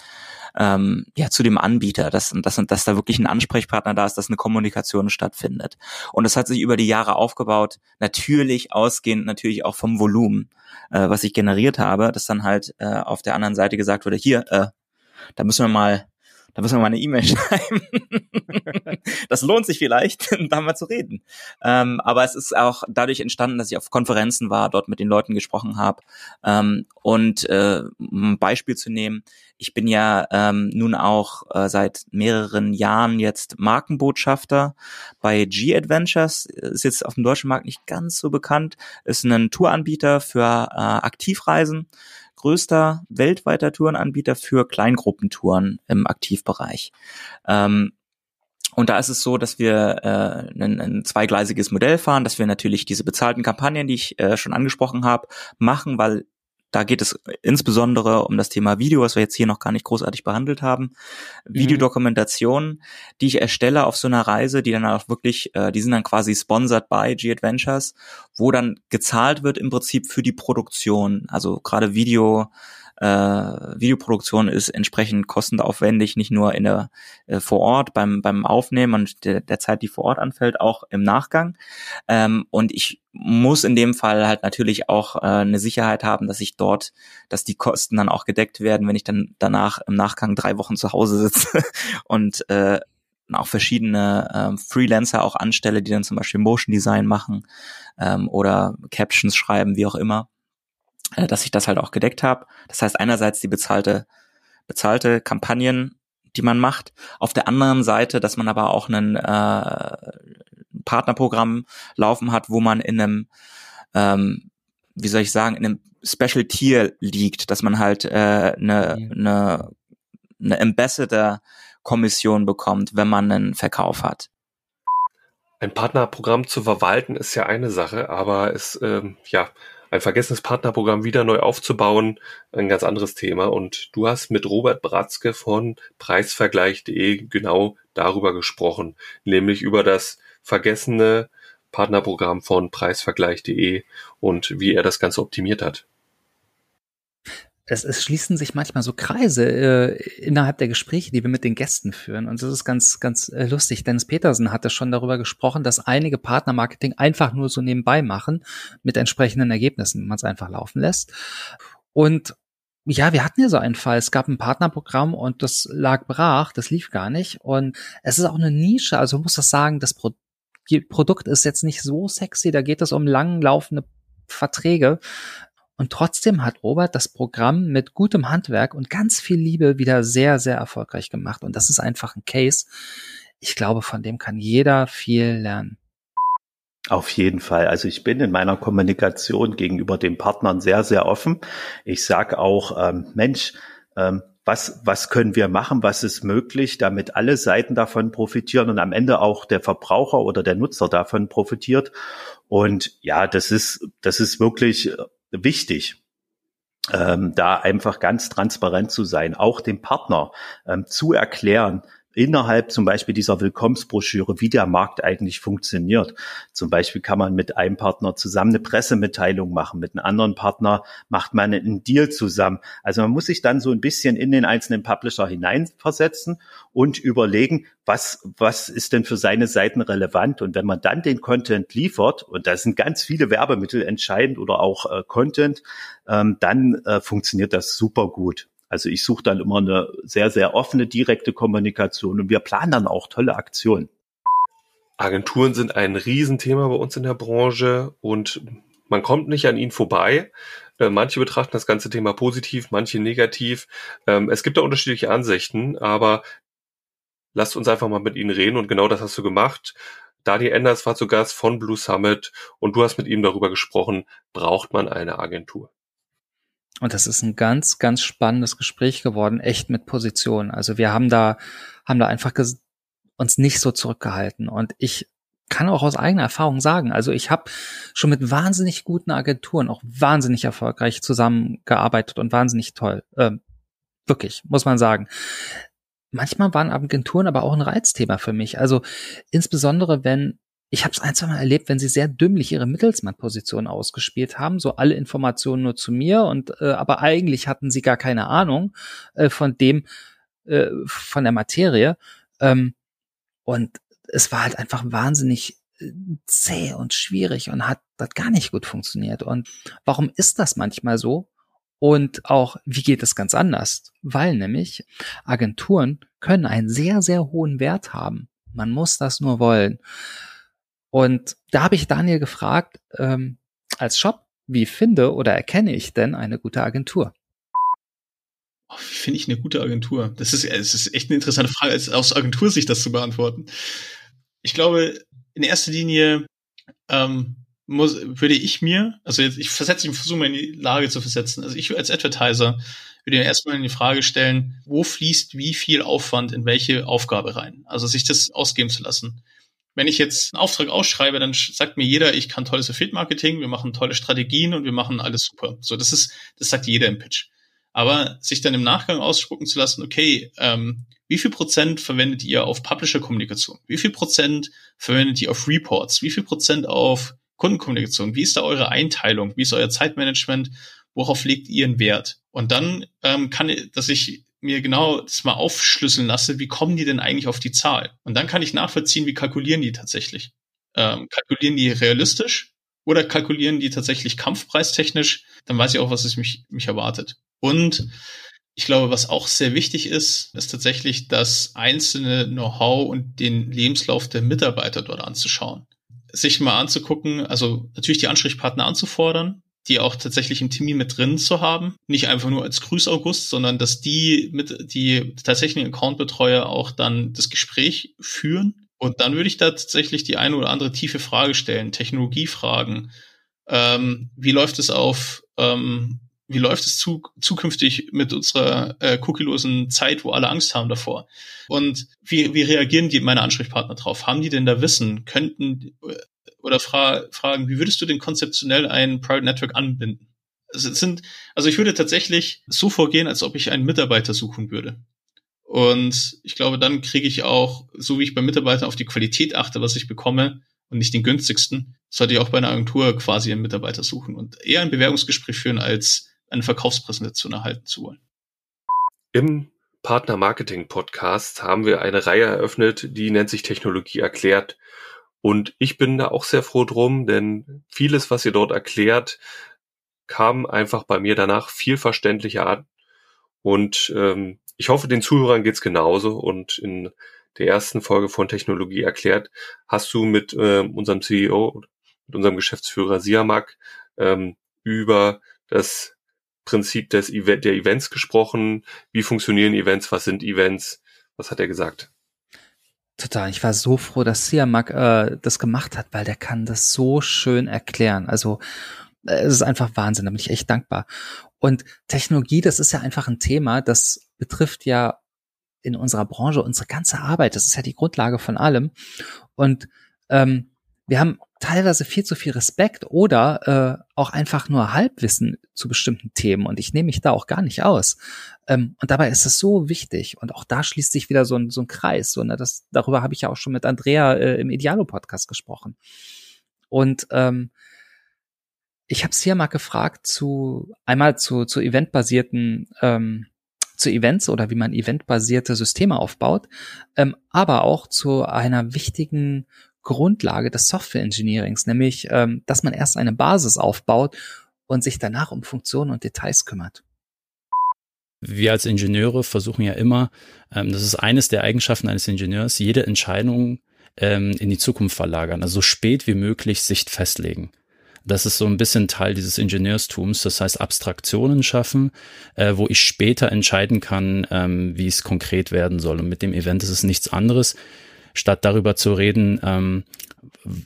ähm, ja zu dem Anbieter, dass, dass, dass da wirklich ein Ansprechpartner da ist, dass eine Kommunikation stattfindet. Und das hat sich über die Jahre aufgebaut, natürlich ausgehend natürlich auch vom Volumen, äh, was ich generiert habe, dass dann halt äh, auf der anderen Seite gesagt wurde, hier, äh, da müssen wir mal da müssen wir mal eine E-Mail schreiben. das lohnt sich vielleicht, da mal zu reden. Ähm, aber es ist auch dadurch entstanden, dass ich auf Konferenzen war, dort mit den Leuten gesprochen habe. Ähm, und äh, um ein Beispiel zu nehmen, ich bin ja ähm, nun auch äh, seit mehreren Jahren jetzt Markenbotschafter bei G-Adventures. Ist jetzt auf dem deutschen Markt nicht ganz so bekannt. Ist ein Touranbieter für äh, Aktivreisen größter weltweiter Tourenanbieter für Kleingruppentouren im Aktivbereich. Ähm, und da ist es so, dass wir äh, ein, ein zweigleisiges Modell fahren, dass wir natürlich diese bezahlten Kampagnen, die ich äh, schon angesprochen habe, machen, weil da geht es insbesondere um das Thema Video, was wir jetzt hier noch gar nicht großartig behandelt haben. Mhm. Videodokumentationen, die ich erstelle auf so einer Reise, die dann auch wirklich, äh, die sind dann quasi sponsored by G-Adventures, wo dann gezahlt wird im Prinzip für die Produktion. Also gerade Video, äh, Videoproduktion ist entsprechend kostenaufwendig, nicht nur in der äh, vor Ort beim beim Aufnehmen und der, der Zeit, die vor Ort anfällt, auch im Nachgang. Ähm, und ich muss in dem Fall halt natürlich auch äh, eine Sicherheit haben, dass ich dort, dass die Kosten dann auch gedeckt werden, wenn ich dann danach im Nachgang drei Wochen zu Hause sitze und äh, auch verschiedene ähm, Freelancer auch anstelle, die dann zum Beispiel Motion Design machen ähm, oder Captions schreiben, wie auch immer, äh, dass ich das halt auch gedeckt habe. Das heißt einerseits die bezahlte bezahlte Kampagnen, die man macht, auf der anderen Seite, dass man aber auch einen äh, Partnerprogramm laufen hat, wo man in einem, ähm, wie soll ich sagen, in einem Special Tier liegt, dass man halt äh, eine, eine, eine Ambassador-Kommission bekommt, wenn man einen Verkauf hat.
Ein Partnerprogramm zu verwalten ist ja eine Sache, aber es ähm, ja ein vergessenes Partnerprogramm wieder neu aufzubauen, ein ganz anderes Thema. Und du hast mit Robert Bratzke von preisvergleich.de genau darüber gesprochen, nämlich über das vergessene Partnerprogramm von preisvergleich.de und wie er das Ganze optimiert hat.
Es, es schließen sich manchmal so Kreise äh, innerhalb der Gespräche, die wir mit den Gästen führen. Und das ist ganz, ganz äh, lustig. Dennis Petersen hatte schon darüber gesprochen, dass einige Partnermarketing einfach nur so nebenbei machen mit entsprechenden Ergebnissen, man es einfach laufen lässt. Und ja, wir hatten ja so einen Fall. Es gab ein Partnerprogramm und das lag brach, das lief gar nicht. Und es ist auch eine Nische, also muss das sagen, das Pro Produkt ist jetzt nicht so sexy, da geht es um langlaufende Verträge. Und trotzdem hat Robert das Programm mit gutem Handwerk und ganz viel Liebe wieder sehr, sehr erfolgreich gemacht. Und das ist einfach ein Case. Ich glaube, von dem kann jeder viel lernen.
Auf jeden Fall. Also ich bin in meiner Kommunikation gegenüber den Partnern sehr, sehr offen. Ich sage auch, ähm, Mensch, ähm,
was, was können wir machen, was ist möglich, damit alle Seiten davon profitieren und am Ende auch der Verbraucher oder der Nutzer davon profitiert. Und ja, das ist, das ist wirklich äh, wichtig. Ähm, da einfach ganz transparent zu sein, auch dem Partner ähm, zu erklären, innerhalb zum Beispiel dieser Willkommensbroschüre, wie der Markt eigentlich funktioniert. Zum Beispiel kann man mit einem Partner zusammen eine Pressemitteilung machen, mit einem anderen Partner macht man einen Deal zusammen. Also man muss sich dann so ein bisschen in den einzelnen Publisher hineinversetzen und überlegen, was, was ist denn für seine Seiten relevant? Und wenn man dann den Content liefert, und da sind ganz viele Werbemittel entscheidend oder auch äh, Content, ähm, dann äh, funktioniert das super gut. Also ich suche dann immer eine sehr, sehr offene, direkte Kommunikation und wir planen dann auch tolle Aktionen.
Agenturen sind ein Riesenthema bei uns in der Branche und man kommt nicht an ihnen vorbei. Äh, manche betrachten das ganze Thema positiv, manche negativ. Ähm, es gibt da unterschiedliche Ansichten, aber lasst uns einfach mal mit ihnen reden und genau das hast du gemacht. Daniel Enders war zu Gast von Blue Summit und du hast mit ihm darüber gesprochen, braucht man eine Agentur?
Und das ist ein ganz, ganz spannendes Gespräch geworden, echt mit Position. Also wir haben da, haben da einfach uns nicht so zurückgehalten. Und ich kann auch aus eigener Erfahrung sagen, also ich habe schon mit wahnsinnig guten Agenturen auch wahnsinnig erfolgreich zusammengearbeitet und wahnsinnig toll. Ähm, wirklich, muss man sagen. Manchmal waren Agenturen aber auch ein Reizthema für mich. Also insbesondere wenn ich habe es ein, zwei Mal erlebt, wenn sie sehr dümmlich ihre Mittelsmann-Position ausgespielt haben, so alle Informationen nur zu mir und äh, aber eigentlich hatten sie gar keine Ahnung äh, von dem, äh, von der Materie. Ähm, und es war halt einfach wahnsinnig äh, zäh und schwierig und hat, hat gar nicht gut funktioniert. Und warum ist das manchmal so? Und auch, wie geht es ganz anders? Weil nämlich Agenturen können einen sehr, sehr hohen Wert haben. Man muss das nur wollen. Und da habe ich Daniel gefragt, ähm, als Shop, wie finde oder erkenne ich denn eine gute Agentur?
Oh, wie finde ich eine gute Agentur? Das ist, es ist echt eine interessante Frage, aus Agentursicht das zu beantworten. Ich glaube, in erster Linie ähm, muss, würde ich mir, also jetzt, ich versetze, ich versuche mal in die Lage zu versetzen. Also ich als Advertiser würde mir erstmal in die Frage stellen, wo fließt wie viel Aufwand in welche Aufgabe rein? Also sich das ausgeben zu lassen wenn ich jetzt einen Auftrag ausschreibe, dann sagt mir jeder, ich kann tolles Affiliate-Marketing, wir machen tolle Strategien und wir machen alles super. So, das ist, das sagt jeder im Pitch. Aber sich dann im Nachgang ausspucken zu lassen, okay, ähm, wie viel Prozent verwendet ihr auf Publisher-Kommunikation? Wie viel Prozent verwendet ihr auf Reports? Wie viel Prozent auf Kundenkommunikation? Wie ist da eure Einteilung? Wie ist euer Zeitmanagement? Worauf legt ihr einen Wert? Und dann ähm, kann, dass ich mir genau das mal aufschlüsseln lasse, wie kommen die denn eigentlich auf die Zahl? Und dann kann ich nachvollziehen, wie kalkulieren die tatsächlich. Ähm, kalkulieren die realistisch oder kalkulieren die tatsächlich kampfpreistechnisch? Dann weiß ich auch, was es mich, mich erwartet. Und ich glaube, was auch sehr wichtig ist, ist tatsächlich das einzelne Know-how und den Lebenslauf der Mitarbeiter dort anzuschauen. Sich mal anzugucken, also natürlich die Ansprechpartner anzufordern, die auch tatsächlich im Team mit drin zu haben. Nicht einfach nur als Grüß August, sondern dass die mit, die tatsächlichen Accountbetreuer auch dann das Gespräch führen. Und dann würde ich da tatsächlich die eine oder andere tiefe Frage stellen, Technologiefragen. Ähm, wie läuft es auf, ähm, wie läuft es zu, zukünftig mit unserer äh, cookielosen Zeit, wo alle Angst haben davor? Und wie, wie reagieren die meine Ansprechpartner drauf? Haben die denn da Wissen? Könnten oder fra fragen, wie würdest du denn konzeptionell ein Private Network anbinden? Also, es sind, also ich würde tatsächlich so vorgehen, als ob ich einen Mitarbeiter suchen würde. Und ich glaube, dann kriege ich auch, so wie ich bei Mitarbeitern auf die Qualität achte, was ich bekomme und nicht den günstigsten, sollte ich auch bei einer Agentur quasi einen Mitarbeiter suchen und eher ein Bewerbungsgespräch führen, als eine Verkaufspräsentation erhalten zu wollen.
Im Partner Marketing Podcast haben wir eine Reihe eröffnet, die nennt sich Technologie erklärt. Und ich bin da auch sehr froh drum, denn vieles, was ihr dort erklärt, kam einfach bei mir danach viel verständlicher an. Und ähm, ich hoffe, den Zuhörern geht's genauso. Und in der ersten Folge von Technologie erklärt, hast du mit äh, unserem CEO, mit unserem Geschäftsführer Siamak ähm, über das Prinzip des Event, der Events gesprochen. Wie funktionieren Events? Was sind Events? Was hat er gesagt?
Total. Ich war so froh, dass Siamak äh, das gemacht hat, weil der kann das so schön erklären. Also äh, es ist einfach Wahnsinn, da bin ich echt dankbar. Und Technologie, das ist ja einfach ein Thema, das betrifft ja in unserer Branche unsere ganze Arbeit. Das ist ja die Grundlage von allem. Und ähm, wir haben teilweise viel zu viel Respekt oder äh, auch einfach nur Halbwissen zu bestimmten Themen und ich nehme mich da auch gar nicht aus. Ähm, und dabei ist es so wichtig und auch da schließt sich wieder so ein, so ein Kreis. So, ne, das, darüber habe ich ja auch schon mit Andrea äh, im Idealo-Podcast gesprochen. Und ähm, ich habe es hier mal gefragt zu einmal zu, zu eventbasierten ähm, zu Events oder wie man eventbasierte Systeme aufbaut, ähm, aber auch zu einer wichtigen Grundlage des Software Engineerings, nämlich, ähm, dass man erst eine Basis aufbaut und sich danach um Funktionen und Details kümmert.
Wir als Ingenieure versuchen ja immer, ähm, das ist eines der Eigenschaften eines Ingenieurs, jede Entscheidung ähm, in die Zukunft verlagern, also so spät wie möglich Sicht festlegen. Das ist so ein bisschen Teil dieses Ingenieurstums, das heißt Abstraktionen schaffen, äh, wo ich später entscheiden kann, ähm, wie es konkret werden soll. Und mit dem Event ist es nichts anderes statt darüber zu reden, ähm,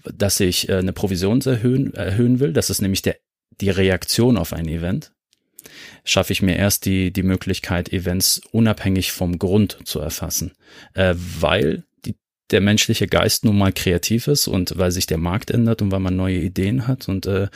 dass ich äh, eine Provision erhöhen, erhöhen will, das ist nämlich der, die Reaktion auf ein Event, schaffe ich mir erst die, die Möglichkeit, Events unabhängig vom Grund zu erfassen, äh, weil die, der menschliche Geist nun mal kreativ ist und weil sich der Markt ändert und weil man neue Ideen hat. Und äh,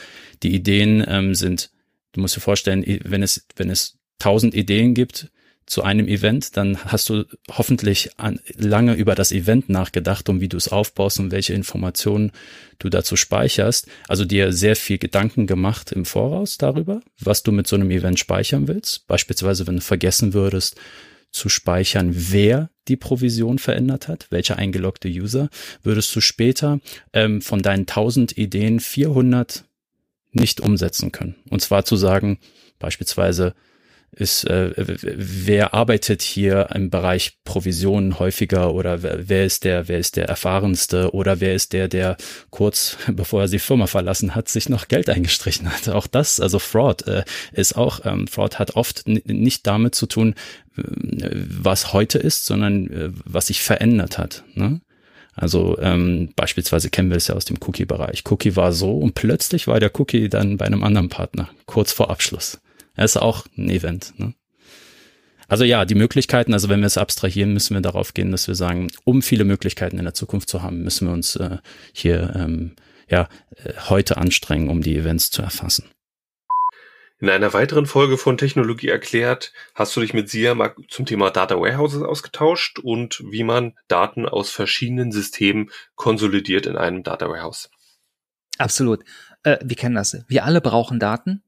die Ideen ähm, sind, du musst dir vorstellen, wenn es, wenn es tausend Ideen gibt, zu einem Event, dann hast du hoffentlich an, lange über das Event nachgedacht und wie du es aufbaust und welche Informationen du dazu speicherst. Also dir sehr viel Gedanken gemacht im Voraus darüber, was du mit so einem Event speichern willst. Beispielsweise, wenn du vergessen würdest zu speichern, wer die Provision verändert hat, welcher eingeloggte User, würdest du später ähm, von deinen 1000 Ideen 400 nicht umsetzen können. Und zwar zu sagen, beispielsweise, ist, äh, wer arbeitet hier im Bereich Provisionen häufiger oder wer, wer ist der, wer ist der erfahrenste oder wer ist der, der kurz bevor er die Firma verlassen hat, sich noch Geld eingestrichen hat. Auch das, also Fraud äh, ist auch, ähm, Fraud hat oft nicht damit zu tun, äh, was heute ist, sondern äh, was sich verändert hat. Ne? Also ähm, beispielsweise kennen wir es ja aus dem Cookie-Bereich. Cookie war so und plötzlich war der Cookie dann bei einem anderen Partner, kurz vor Abschluss. Er ist auch ein Event. Ne? Also ja, die Möglichkeiten, also wenn wir es abstrahieren, müssen wir darauf gehen, dass wir sagen, um viele Möglichkeiten in der Zukunft zu haben, müssen wir uns äh, hier ähm, ja äh, heute anstrengen, um die Events zu erfassen.
In einer weiteren Folge von Technologie erklärt hast du dich mit Sia mal zum Thema Data Warehouses ausgetauscht und wie man Daten aus verschiedenen Systemen konsolidiert in einem Data Warehouse.
Absolut. Äh, wir kennen das. Wir alle brauchen Daten.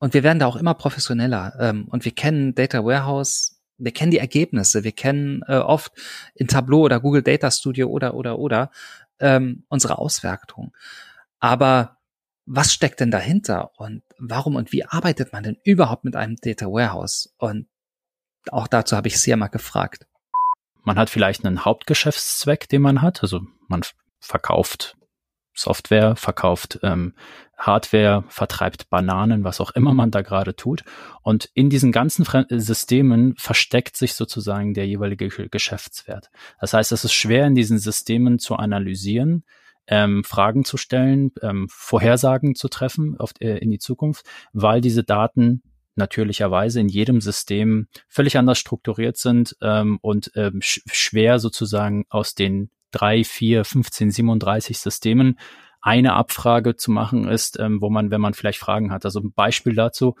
Und wir werden da auch immer professioneller. Ähm, und wir kennen Data Warehouse, wir kennen die Ergebnisse, wir kennen äh, oft in Tableau oder Google Data Studio oder oder oder ähm, unsere Auswertung. Aber was steckt denn dahinter und warum und wie arbeitet man denn überhaupt mit einem Data Warehouse? Und auch dazu habe ich sehr mal gefragt.
Man hat vielleicht einen Hauptgeschäftszweck, den man hat. Also man verkauft Software, verkauft ähm, Hardware, vertreibt Bananen, was auch immer man da gerade tut. Und in diesen ganzen Systemen versteckt sich sozusagen der jeweilige Geschäftswert. Das heißt, es ist schwer in diesen Systemen zu analysieren, ähm, Fragen zu stellen, ähm, Vorhersagen zu treffen auf, äh, in die Zukunft, weil diese Daten natürlicherweise in jedem System völlig anders strukturiert sind ähm, und ähm, sch schwer sozusagen aus den drei, vier, 15, 37 Systemen eine Abfrage zu machen ist, ähm, wo man, wenn man vielleicht Fragen hat. Also ein Beispiel dazu,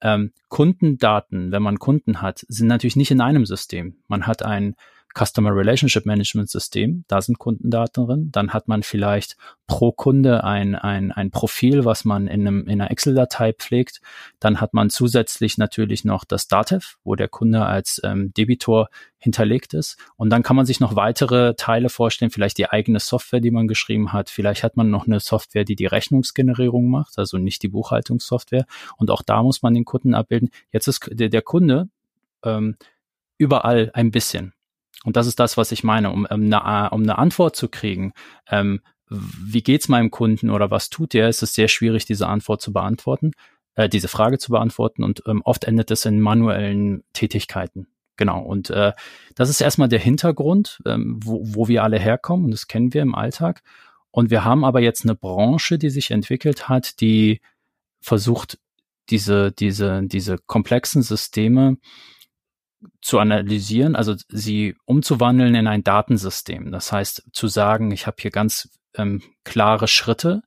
ähm, Kundendaten, wenn man Kunden hat, sind natürlich nicht in einem System. Man hat ein Customer Relationship Management System, da sind Kundendaten drin. Dann hat man vielleicht pro Kunde ein, ein, ein Profil, was man in, einem, in einer Excel-Datei pflegt. Dann hat man zusätzlich natürlich noch das Datev, wo der Kunde als ähm, Debitor hinterlegt ist. Und dann kann man sich noch weitere Teile vorstellen, vielleicht die eigene Software, die man geschrieben hat. Vielleicht hat man noch eine Software, die die Rechnungsgenerierung macht, also nicht die Buchhaltungssoftware. Und auch da muss man den Kunden abbilden. Jetzt ist der, der Kunde ähm, überall ein bisschen. Und das ist das, was ich meine, um, um, eine, um eine Antwort zu kriegen. Ähm, wie geht's meinem Kunden oder was tut der? Ist es sehr schwierig, diese Antwort zu beantworten, äh, diese Frage zu beantworten. Und ähm, oft endet es in manuellen Tätigkeiten. Genau. Und äh, das ist erstmal der Hintergrund, ähm, wo, wo wir alle herkommen. Und das kennen wir im Alltag. Und wir haben aber jetzt eine Branche, die sich entwickelt hat, die versucht, diese, diese, diese komplexen Systeme zu analysieren, also sie umzuwandeln in ein Datensystem. Das heißt, zu sagen, ich habe hier ganz ähm, klare Schritte.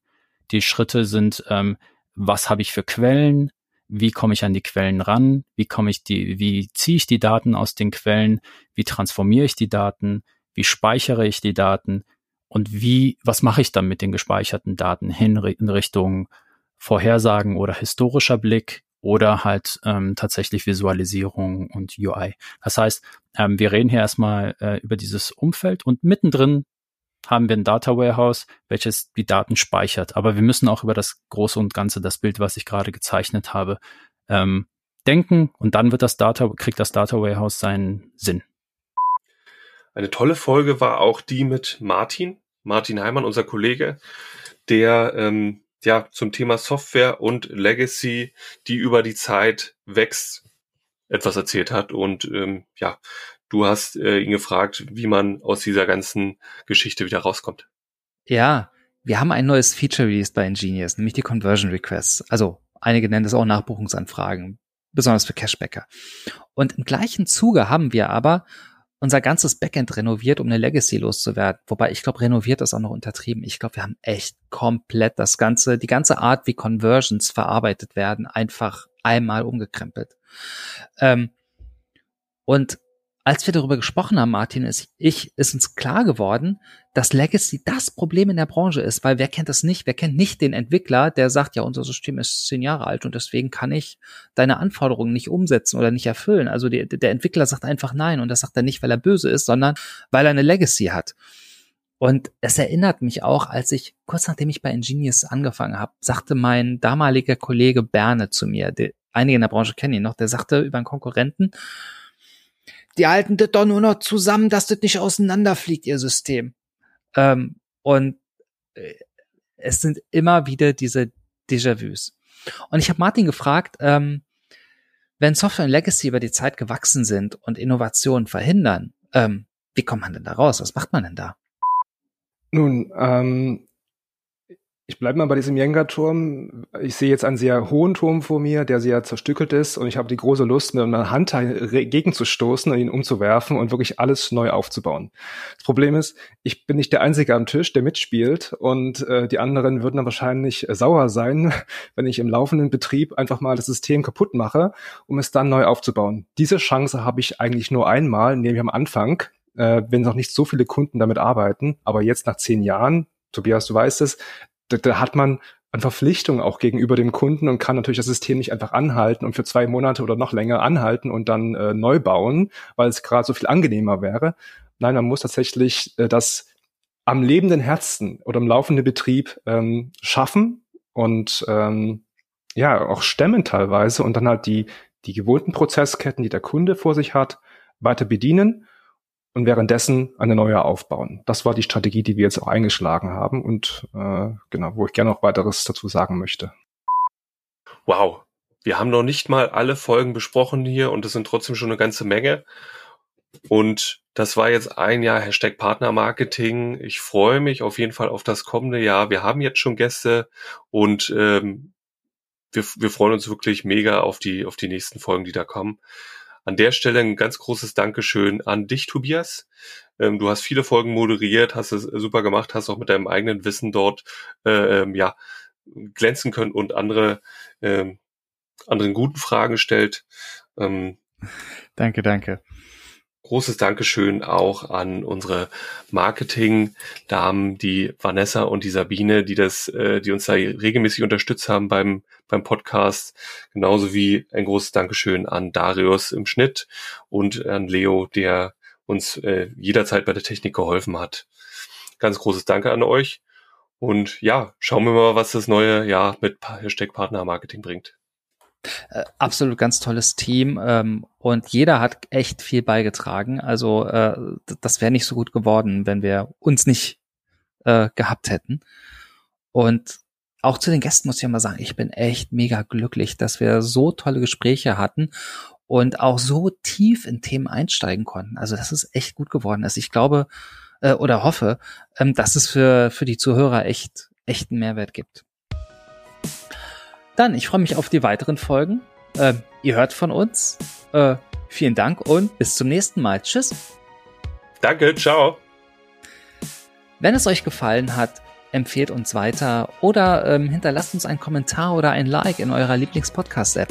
Die Schritte sind, ähm, was habe ich für Quellen, wie komme ich an die Quellen ran, wie komme ich die, wie ziehe ich die Daten aus den Quellen, wie transformiere ich die Daten, wie speichere ich die Daten? Und wie, was mache ich dann mit den gespeicherten Daten? Hin in Richtung Vorhersagen oder historischer Blick oder halt ähm, tatsächlich Visualisierung und UI. Das heißt, ähm, wir reden hier erstmal äh, über dieses Umfeld und mittendrin haben wir ein Data Warehouse, welches die Daten speichert. Aber wir müssen auch über das Große und Ganze, das Bild, was ich gerade gezeichnet habe, ähm, denken und dann wird das Data, kriegt das Data Warehouse seinen Sinn.
Eine tolle Folge war auch die mit Martin, Martin Heimann, unser Kollege, der ähm, ja zum Thema Software und Legacy, die über die Zeit wächst, etwas erzählt hat und ähm, ja, du hast äh, ihn gefragt, wie man aus dieser ganzen Geschichte wieder rauskommt.
Ja, wir haben ein neues Feature released bei Ingenious, nämlich die Conversion Requests. Also einige nennen das auch Nachbuchungsanfragen, besonders für Cashbacker. Und im gleichen Zuge haben wir aber unser ganzes Backend renoviert, um eine Legacy loszuwerden. Wobei ich glaube, renoviert ist auch noch untertrieben. Ich glaube, wir haben echt komplett das ganze, die ganze Art, wie Conversions verarbeitet werden, einfach einmal umgekrempelt. Ähm, und als wir darüber gesprochen haben, Martin ist ich, ist uns klar geworden, dass Legacy das Problem in der Branche ist, weil wer kennt das nicht? Wer kennt nicht den Entwickler, der sagt, ja, unser System ist zehn Jahre alt und deswegen kann ich deine Anforderungen nicht umsetzen oder nicht erfüllen. Also die, der Entwickler sagt einfach nein und das sagt er nicht, weil er böse ist, sondern weil er eine Legacy hat. Und es erinnert mich auch, als ich kurz nachdem ich bei Ingenious angefangen habe, sagte mein damaliger Kollege Berne zu mir, der, einige in der Branche kennen ihn noch, der sagte über einen Konkurrenten, die halten das doch nur noch zusammen, dass das nicht auseinanderfliegt, ihr System. Ähm, und äh, es sind immer wieder diese Déjà-vus. Und ich habe Martin gefragt, ähm, wenn Software und Legacy über die Zeit gewachsen sind und Innovationen verhindern, ähm, wie kommt man denn da raus? Was macht man denn da?
Nun, ähm, ich bleibe mal bei diesem Jenga-Turm. Ich sehe jetzt einen sehr hohen Turm vor mir, der sehr zerstückelt ist und ich habe die große Lust, mit einer Hand gegenzustoßen und ihn umzuwerfen und wirklich alles neu aufzubauen. Das Problem ist, ich bin nicht der Einzige am Tisch, der mitspielt und äh, die anderen würden dann wahrscheinlich sauer sein, wenn ich im laufenden Betrieb einfach mal das System kaputt mache, um es dann neu aufzubauen. Diese Chance habe ich eigentlich nur einmal, nämlich am Anfang, äh, wenn noch nicht so viele Kunden damit arbeiten, aber jetzt nach zehn Jahren, Tobias, du weißt es, da, da hat man eine Verpflichtung auch gegenüber dem Kunden und kann natürlich das System nicht einfach anhalten und für zwei Monate oder noch länger anhalten und dann äh, neu bauen, weil es gerade so viel angenehmer wäre. Nein, man muss tatsächlich äh, das am lebenden Herzen oder im laufenden Betrieb ähm, schaffen und ähm, ja auch stemmen teilweise und dann halt die die gewohnten Prozessketten, die der Kunde vor sich hat, weiter bedienen und währenddessen eine neue aufbauen. Das war die Strategie, die wir jetzt auch eingeschlagen haben und äh, genau, wo ich gerne noch weiteres dazu sagen möchte.
Wow, wir haben noch nicht mal alle Folgen besprochen hier und es sind trotzdem schon eine ganze Menge. Und das war jetzt ein Jahr Hashtag Partnermarketing. Ich freue mich auf jeden Fall auf das kommende Jahr. Wir haben jetzt schon Gäste und ähm, wir, wir freuen uns wirklich mega auf die, auf die nächsten Folgen, die da kommen. An der Stelle ein ganz großes Dankeschön an dich, Tobias. Ähm, du hast viele Folgen moderiert, hast es super gemacht, hast auch mit deinem eigenen Wissen dort äh, ähm, ja glänzen können und andere ähm, anderen guten Fragen gestellt. Ähm,
danke, danke
großes Dankeschön auch an unsere Marketing-Damen, die Vanessa und die Sabine, die das, äh, die uns da regelmäßig unterstützt haben beim, beim Podcast. Genauso wie ein großes Dankeschön an Darius im Schnitt und an Leo, der uns äh, jederzeit bei der Technik geholfen hat. Ganz großes Danke an euch. Und ja, schauen wir mal, was das neue Jahr mit Hashtag Partnermarketing bringt.
Äh, absolut ganz tolles Team ähm, und jeder hat echt viel beigetragen. Also äh, das wäre nicht so gut geworden, wenn wir uns nicht äh, gehabt hätten. Und auch zu den Gästen muss ich mal sagen, ich bin echt mega glücklich, dass wir so tolle Gespräche hatten und auch so tief in Themen einsteigen konnten. Also das ist echt gut geworden. Also ich glaube äh, oder hoffe, ähm, dass es für, für die Zuhörer echt, echt einen Mehrwert gibt. Dann, ich freue mich auf die weiteren Folgen. Äh, ihr hört von uns. Äh, Vielen Dank und bis zum nächsten Mal. Tschüss.
Danke, ciao.
Wenn es euch gefallen hat, empfehlt uns weiter oder ähm, hinterlasst uns einen Kommentar oder ein Like in eurer Lieblingspodcast-App.